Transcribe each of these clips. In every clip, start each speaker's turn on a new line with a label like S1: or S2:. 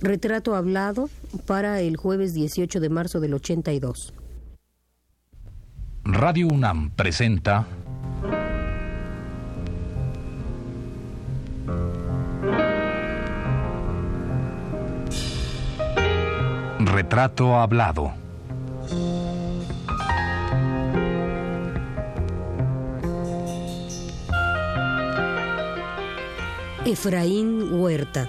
S1: Retrato hablado para el jueves 18 de marzo del 82.
S2: Radio UNAM presenta Retrato hablado.
S1: Efraín Huerta.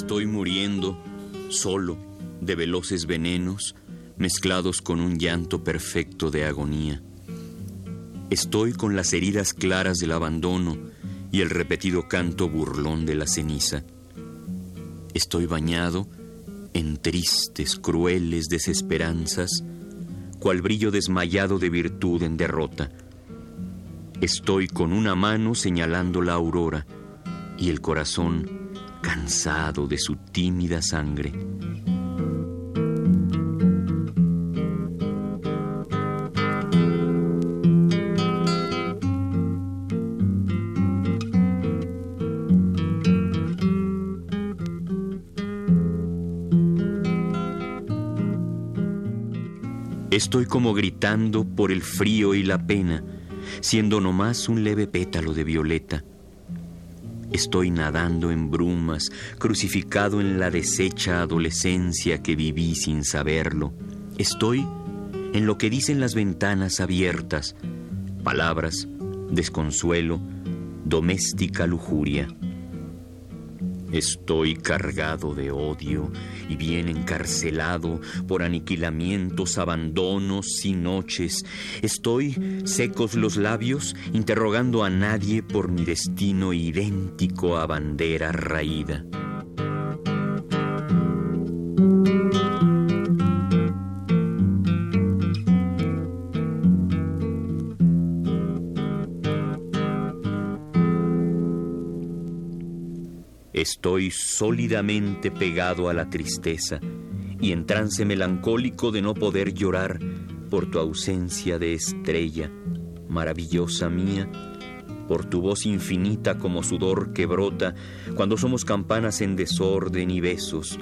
S3: Estoy muriendo, solo, de veloces venenos, mezclados con un llanto perfecto de agonía. Estoy con las heridas claras del abandono y el repetido canto burlón de la ceniza. Estoy bañado en tristes, crueles desesperanzas, cual brillo desmayado de virtud en derrota. Estoy con una mano señalando la aurora y el corazón cansado de su tímida sangre. Estoy como gritando por el frío y la pena, siendo nomás un leve pétalo de violeta Estoy nadando en brumas, crucificado en la deshecha adolescencia que viví sin saberlo. Estoy en lo que dicen las ventanas abiertas, palabras, desconsuelo, doméstica lujuria. Estoy cargado de odio y bien encarcelado por aniquilamientos, abandonos y noches. Estoy secos los labios, interrogando a nadie por mi destino idéntico a bandera raída. Estoy sólidamente pegado a la tristeza y en trance melancólico de no poder llorar por tu ausencia de estrella, maravillosa mía, por tu voz infinita como sudor que brota cuando somos campanas en desorden y besos,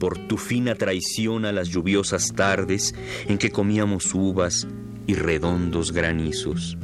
S3: por tu fina traición a las lluviosas tardes en que comíamos uvas y redondos granizos.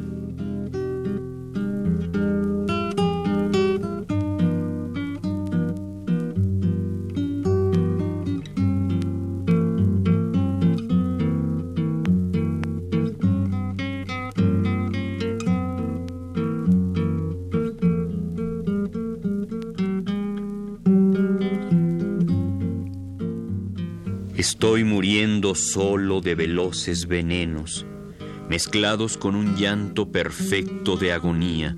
S3: Solo de veloces venenos, mezclados con un llanto perfecto de agonía.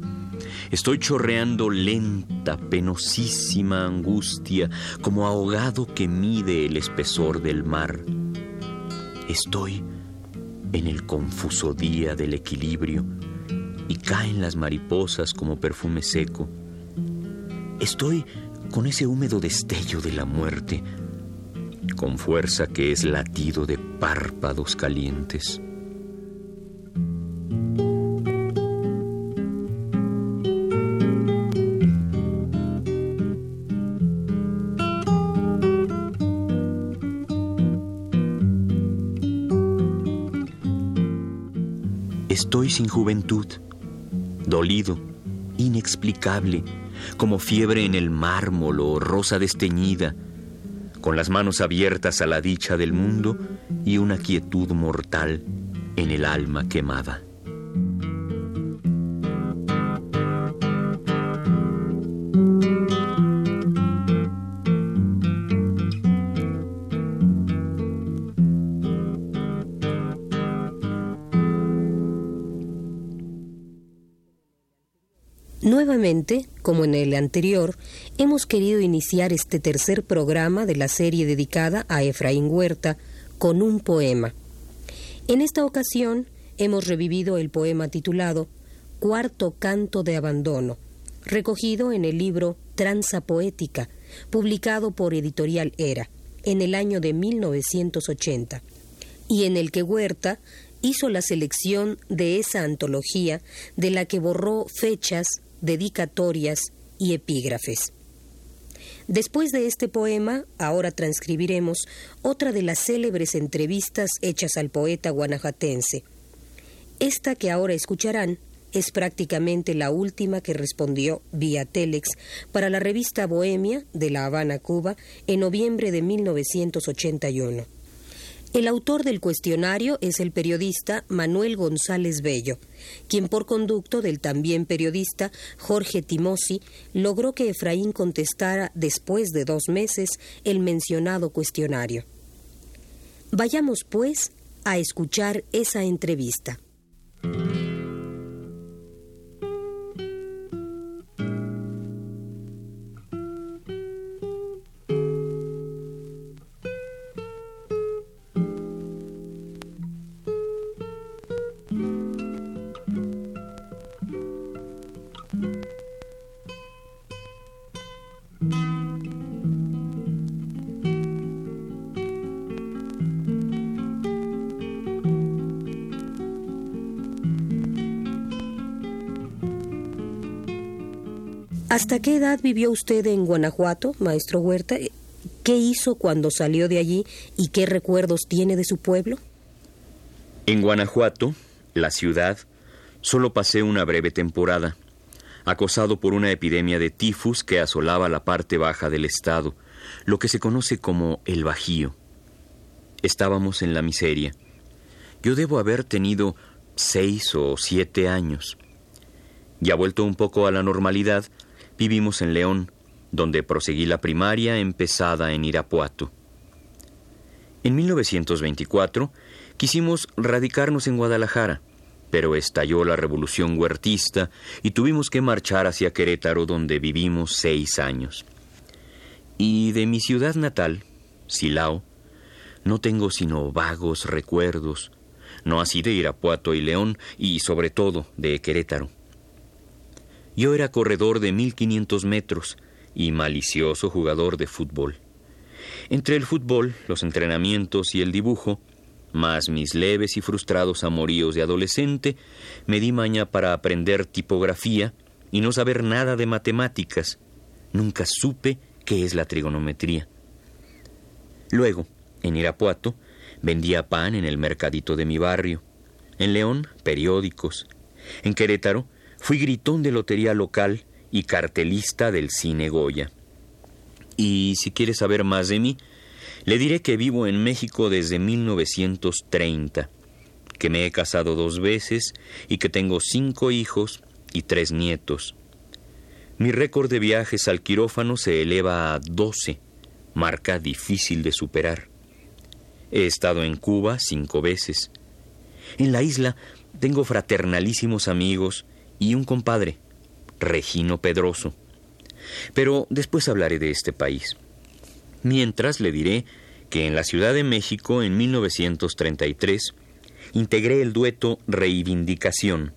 S3: Estoy chorreando lenta, penosísima angustia, como ahogado que mide el espesor del mar. Estoy en el confuso día del equilibrio y caen las mariposas como perfume seco. Estoy con ese húmedo destello de la muerte con fuerza que es latido de párpados calientes. Estoy sin juventud, dolido, inexplicable, como fiebre en el mármol o rosa desteñida, con las manos abiertas a la dicha del mundo y una quietud mortal en el alma quemada.
S1: Nuevamente, como en el anterior, hemos querido iniciar este tercer programa de la serie dedicada a Efraín Huerta con un poema. En esta ocasión hemos revivido el poema titulado Cuarto Canto de Abandono, recogido en el libro Tranza Poética, publicado por Editorial Era en el año de 1980, y en el que Huerta hizo la selección de esa antología de la que borró fechas, dedicatorias y epígrafes. Después de este poema, ahora transcribiremos otra de las célebres entrevistas hechas al poeta guanajatense. Esta que ahora escucharán es prácticamente la última que respondió vía Telex para la revista Bohemia de La Habana, Cuba, en noviembre de 1981. El autor del cuestionario es el periodista Manuel González Bello, quien por conducto del también periodista Jorge Timosi logró que Efraín contestara después de dos meses el mencionado cuestionario. Vayamos, pues, a escuchar esa entrevista. ¿Hasta qué edad vivió usted en Guanajuato, maestro Huerta? ¿Qué hizo cuando salió de allí y qué recuerdos tiene de su pueblo?
S3: En Guanajuato, la ciudad, solo pasé una breve temporada, acosado por una epidemia de tifus que asolaba la parte baja del estado, lo que se conoce como el Bajío. Estábamos en la miseria. Yo debo haber tenido seis o siete años. Ya vuelto un poco a la normalidad, Vivimos en León, donde proseguí la primaria empezada en Irapuato. En 1924 quisimos radicarnos en Guadalajara, pero estalló la revolución huertista y tuvimos que marchar hacia Querétaro, donde vivimos seis años. Y de mi ciudad natal, Silao, no tengo sino vagos recuerdos, no así de Irapuato y León, y sobre todo de Querétaro. Yo era corredor de 1500 metros y malicioso jugador de fútbol. Entre el fútbol, los entrenamientos y el dibujo, más mis leves y frustrados amoríos de adolescente, me di maña para aprender tipografía y no saber nada de matemáticas. Nunca supe qué es la trigonometría. Luego, en Irapuato, vendía pan en el mercadito de mi barrio. En León, periódicos. En Querétaro, Fui gritón de lotería local y cartelista del cine Goya. Y si quiere saber más de mí, le diré que vivo en México desde 1930, que me he casado dos veces y que tengo cinco hijos y tres nietos. Mi récord de viajes al quirófano se eleva a 12, marca difícil de superar. He estado en Cuba cinco veces. En la isla tengo fraternalísimos amigos y un compadre, Regino Pedroso. Pero después hablaré de este país. Mientras le diré que en la Ciudad de México, en 1933, integré el dueto Reivindicación.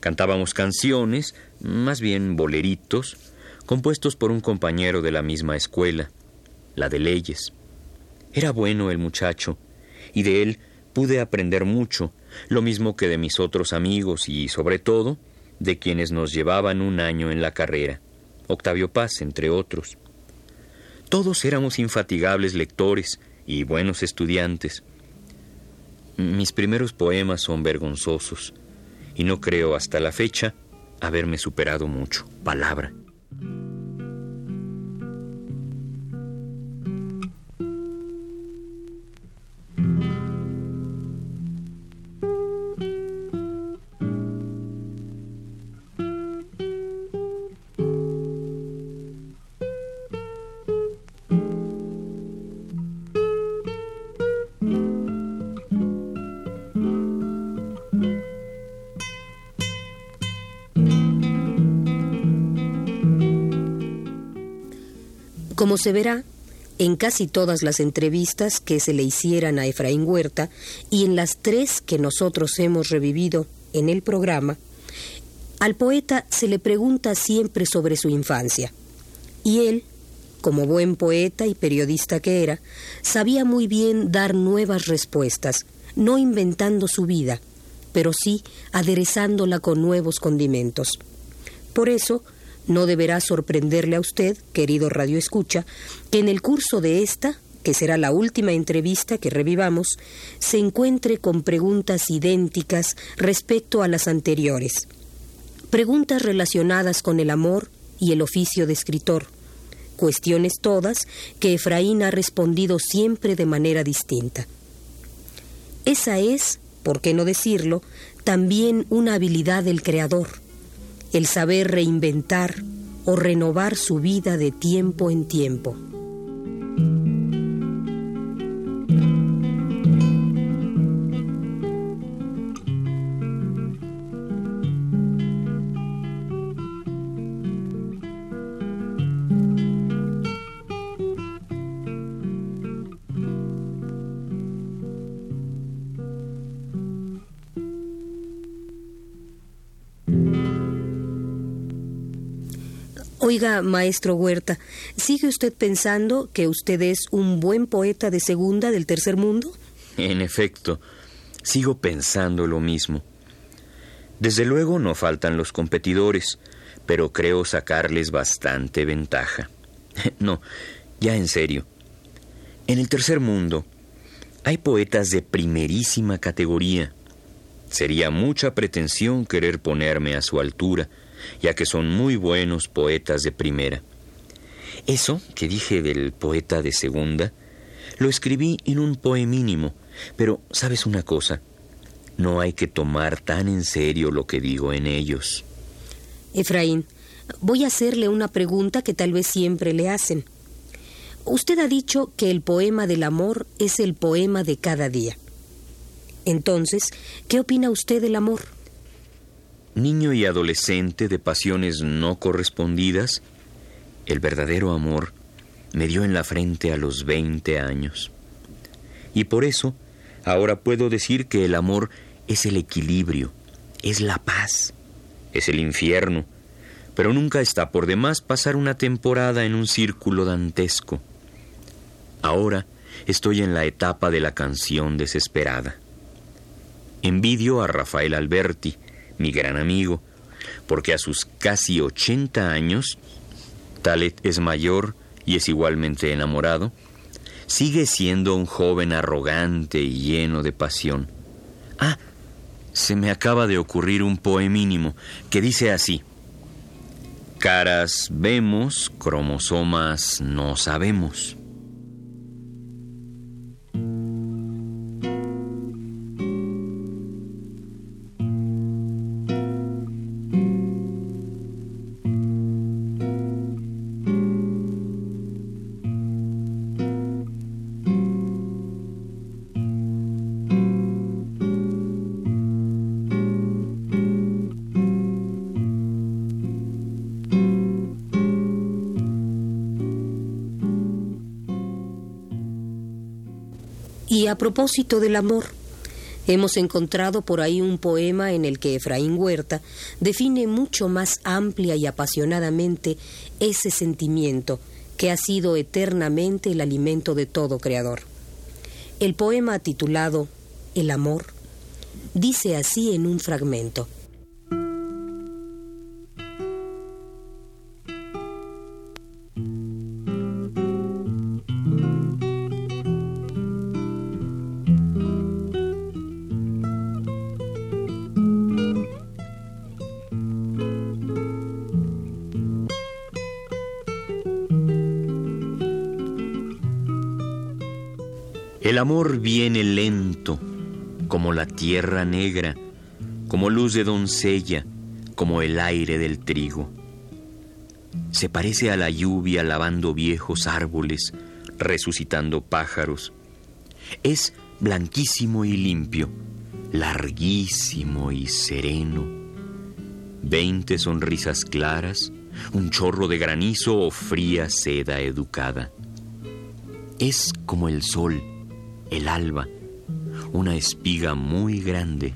S3: Cantábamos canciones, más bien boleritos, compuestos por un compañero de la misma escuela, la de leyes. Era bueno el muchacho, y de él pude aprender mucho, lo mismo que de mis otros amigos y, sobre todo, de quienes nos llevaban un año en la carrera, Octavio Paz, entre otros. Todos éramos infatigables lectores y buenos estudiantes. Mis primeros poemas son vergonzosos, y no creo hasta la fecha haberme superado mucho. Palabra.
S1: Como se verá, en casi todas las entrevistas que se le hicieran a Efraín Huerta y en las tres que nosotros hemos revivido en el programa, al poeta se le pregunta siempre sobre su infancia. Y él, como buen poeta y periodista que era, sabía muy bien dar nuevas respuestas, no inventando su vida, pero sí aderezándola con nuevos condimentos. Por eso, no deberá sorprenderle a usted, querido Radio Escucha, que en el curso de esta, que será la última entrevista que revivamos, se encuentre con preguntas idénticas respecto a las anteriores. Preguntas relacionadas con el amor y el oficio de escritor, cuestiones todas que Efraín ha respondido siempre de manera distinta. Esa es, por qué no decirlo, también una habilidad del creador, el saber reinventar o renovar su vida de tiempo en tiempo. Oiga, maestro Huerta, ¿sigue usted pensando que usted es un buen poeta de segunda del tercer mundo?
S3: En efecto, sigo pensando lo mismo. Desde luego no faltan los competidores, pero creo sacarles bastante ventaja. No, ya en serio. En el tercer mundo hay poetas de primerísima categoría. Sería mucha pretensión querer ponerme a su altura ya que son muy buenos poetas de primera. Eso que dije del poeta de segunda, lo escribí en un poemínimo, pero sabes una cosa, no hay que tomar tan en serio lo que digo en ellos.
S1: Efraín, voy a hacerle una pregunta que tal vez siempre le hacen. Usted ha dicho que el poema del amor es el poema de cada día. Entonces, ¿qué opina usted del amor?
S3: Niño y adolescente de pasiones no correspondidas, el verdadero amor me dio en la frente a los 20 años. Y por eso, ahora puedo decir que el amor es el equilibrio, es la paz, es el infierno, pero nunca está por demás pasar una temporada en un círculo dantesco. Ahora estoy en la etapa de la canción desesperada. Envidio a Rafael Alberti, mi gran amigo, porque a sus casi 80 años, Talet es mayor y es igualmente enamorado, sigue siendo un joven arrogante y lleno de pasión. Ah, se me acaba de ocurrir un poemínimo que dice así. Caras vemos, cromosomas no sabemos.
S1: Y a propósito del amor, hemos encontrado por ahí un poema en el que Efraín Huerta define mucho más amplia y apasionadamente ese sentimiento que ha sido eternamente el alimento de todo creador. El poema titulado El amor dice así en un fragmento.
S3: El amor viene lento, como la tierra negra, como luz de doncella, como el aire del trigo. Se parece a la lluvia lavando viejos árboles, resucitando pájaros. Es blanquísimo y limpio, larguísimo y sereno. Veinte sonrisas claras, un chorro de granizo o fría seda educada. Es como el sol, el alba, una espiga muy grande.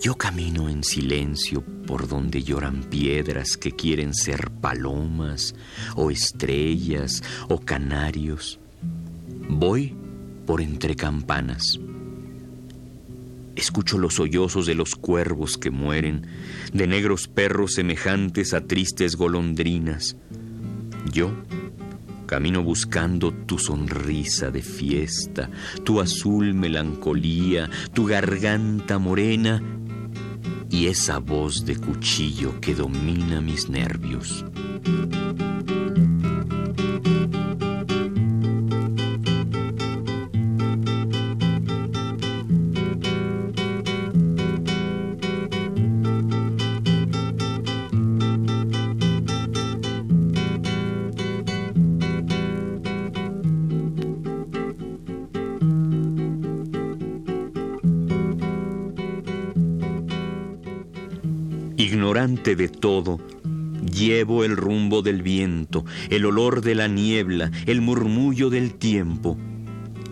S3: Yo camino en silencio por donde lloran piedras que quieren ser palomas o estrellas o canarios. Voy por entre campanas. Escucho los sollozos de los cuervos que mueren, de negros perros semejantes a tristes golondrinas. Yo camino buscando tu sonrisa de fiesta, tu azul melancolía, tu garganta morena y esa voz de cuchillo que domina mis nervios. Ignorante de todo, llevo el rumbo del viento, el olor de la niebla, el murmullo del tiempo.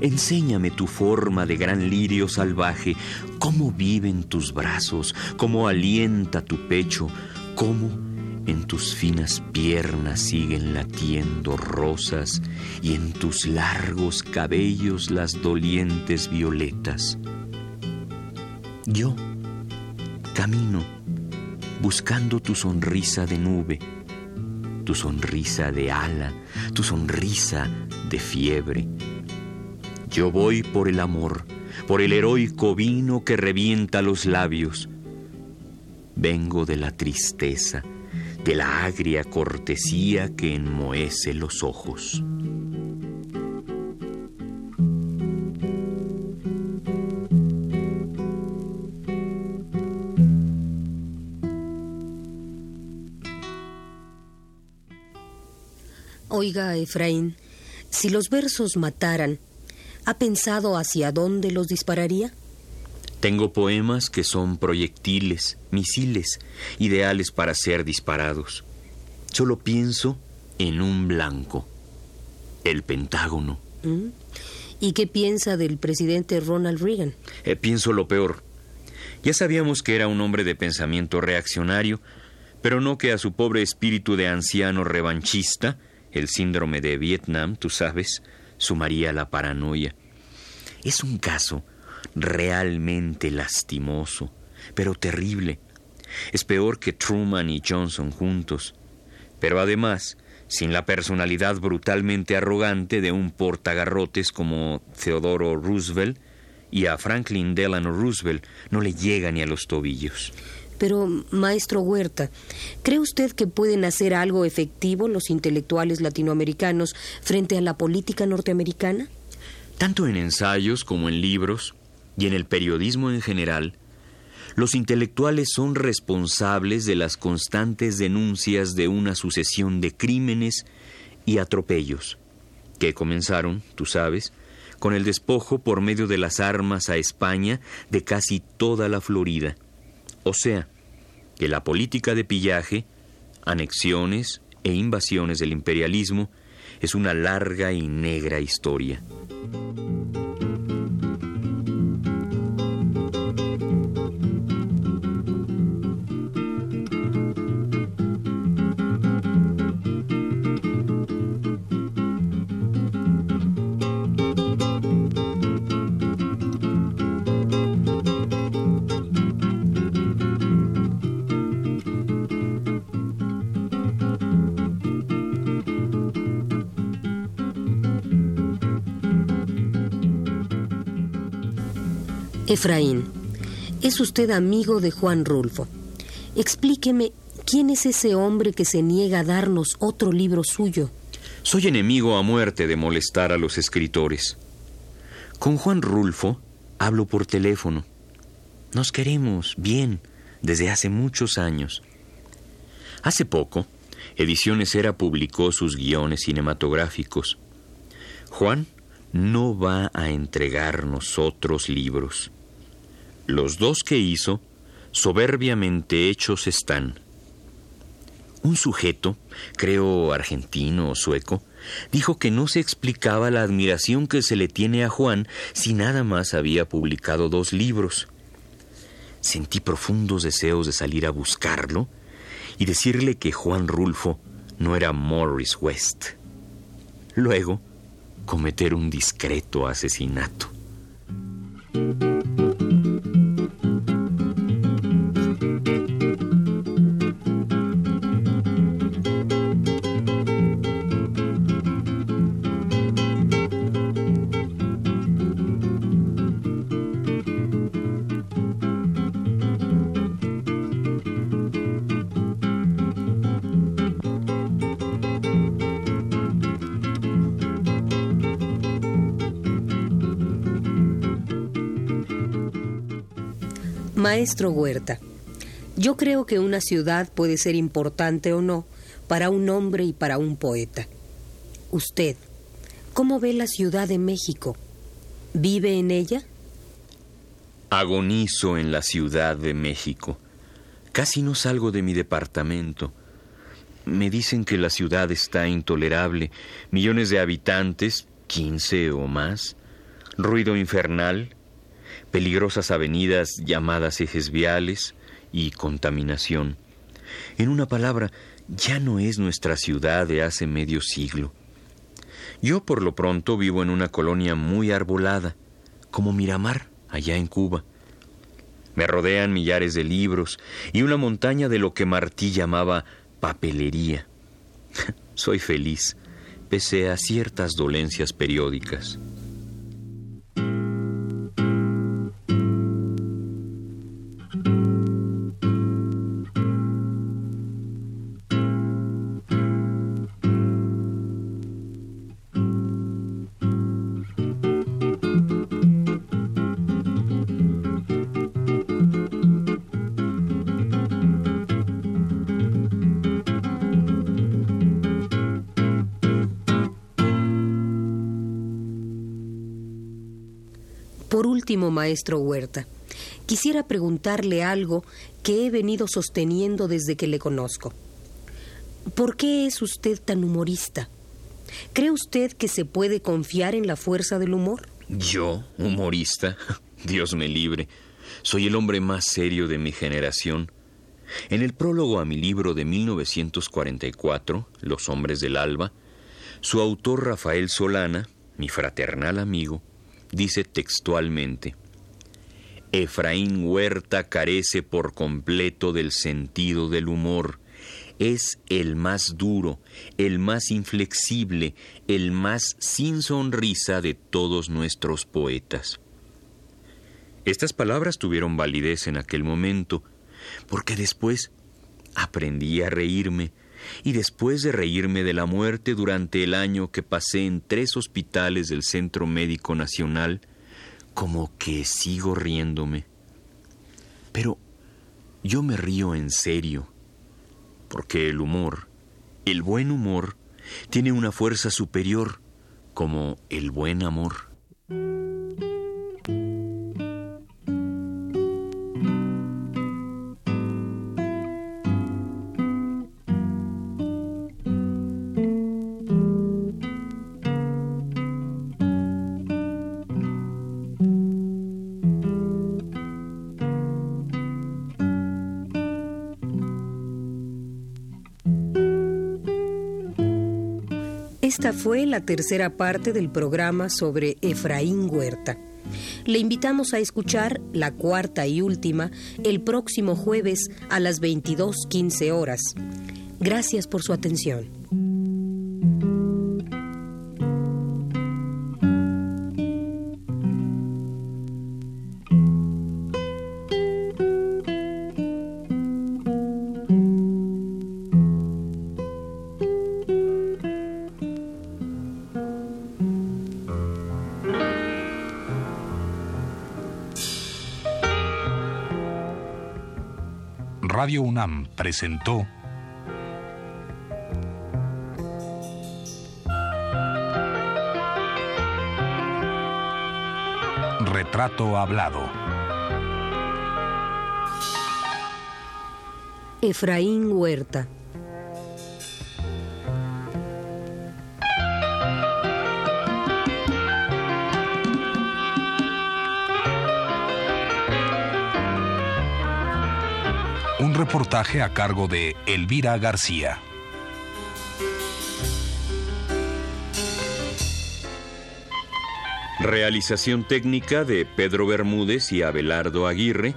S3: Enséñame tu forma de gran lirio salvaje, cómo vive en tus brazos, cómo alienta tu pecho, cómo en tus finas piernas siguen latiendo rosas y en tus largos cabellos las dolientes violetas. Yo camino buscando tu sonrisa de nube, tu sonrisa de ala, tu sonrisa de fiebre. Yo voy por el amor, por el heroico vino que revienta los labios. Vengo de la tristeza, de la agria cortesía que enmohece los ojos.
S1: Oiga, Efraín, si los versos mataran, ¿ha pensado hacia dónde los dispararía?
S3: Tengo poemas que son proyectiles, misiles, ideales para ser disparados. Solo pienso en un blanco, el Pentágono.
S1: ¿Mm? ¿Y qué piensa del presidente Ronald Reagan?
S3: Eh, pienso lo peor. Ya sabíamos que era un hombre de pensamiento reaccionario, pero no que a su pobre espíritu de anciano revanchista el síndrome de Vietnam, tú sabes, sumaría la paranoia. Es un caso realmente lastimoso, pero terrible. Es peor que Truman y Johnson juntos. Pero además, sin la personalidad brutalmente arrogante de un portagarrotes como Theodore Roosevelt, y a Franklin Delano Roosevelt no le llega ni a los tobillos.
S1: Pero, maestro Huerta, ¿cree usted que pueden hacer algo efectivo los intelectuales latinoamericanos frente a la política norteamericana?
S3: Tanto en ensayos como en libros y en el periodismo en general, los intelectuales son responsables de las constantes denuncias de una sucesión de crímenes y atropellos, que comenzaron, tú sabes, con el despojo por medio de las armas a España de casi toda la Florida. O sea, que la política de pillaje, anexiones e invasiones del imperialismo es una larga y negra historia.
S1: Efraín, es usted amigo de Juan Rulfo. Explíqueme quién es ese hombre que se niega a darnos otro libro suyo.
S3: Soy enemigo a muerte de molestar a los escritores. Con Juan Rulfo hablo por teléfono. Nos queremos bien desde hace muchos años. Hace poco, Ediciones Era publicó sus guiones cinematográficos. Juan no va a entregarnos otros libros. Los dos que hizo, soberbiamente hechos están. Un sujeto, creo argentino o sueco, dijo que no se explicaba la admiración que se le tiene a Juan si nada más había publicado dos libros. Sentí profundos deseos de salir a buscarlo y decirle que Juan Rulfo no era Morris West. Luego, cometer un discreto asesinato.
S1: Maestro Huerta, yo creo que una ciudad puede ser importante o no para un hombre y para un poeta. Usted, ¿cómo ve la Ciudad de México? ¿Vive en ella?
S3: Agonizo en la Ciudad de México. Casi no salgo de mi departamento. Me dicen que la ciudad está intolerable. Millones de habitantes, quince o más. Ruido infernal, peligrosas avenidas llamadas ejes viales y contaminación. En una palabra, ya no es nuestra ciudad de hace medio siglo. Yo por lo pronto vivo en una colonia muy arbolada, como Miramar, allá en Cuba. Me rodean millares de libros y una montaña de lo que Martí llamaba papelería. Soy feliz, pese a ciertas dolencias periódicas.
S1: Último, maestro Huerta, quisiera preguntarle algo que he venido sosteniendo desde que le conozco. ¿Por qué es usted tan humorista? ¿Cree usted que se puede confiar en la fuerza del humor?
S3: ¿Yo, humorista? Dios me libre. Soy el hombre más serio de mi generación. En el prólogo a mi libro de 1944, Los hombres del alba, su autor Rafael Solana, mi fraternal amigo, dice textualmente, Efraín Huerta carece por completo del sentido del humor. Es el más duro, el más inflexible, el más sin sonrisa de todos nuestros poetas. Estas palabras tuvieron validez en aquel momento, porque después aprendí a reírme, y después de reírme de la muerte durante el año que pasé en tres hospitales del Centro Médico Nacional, como que sigo riéndome. Pero yo me río en serio, porque el humor, el buen humor, tiene una fuerza superior, como el buen amor.
S1: Fue la tercera parte del programa sobre Efraín Huerta. Le invitamos a escuchar la cuarta y última el próximo jueves a las 22.15 horas. Gracias por su atención.
S2: Radio UNAM presentó Retrato Hablado.
S1: Efraín Huerta.
S2: Reportaje a cargo de Elvira García.
S3: Realización técnica de Pedro Bermúdez y Abelardo Aguirre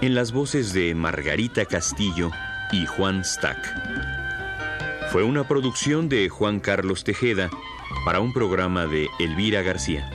S3: en las voces de Margarita Castillo y Juan Stack. Fue una producción de Juan Carlos Tejeda para un programa de Elvira García.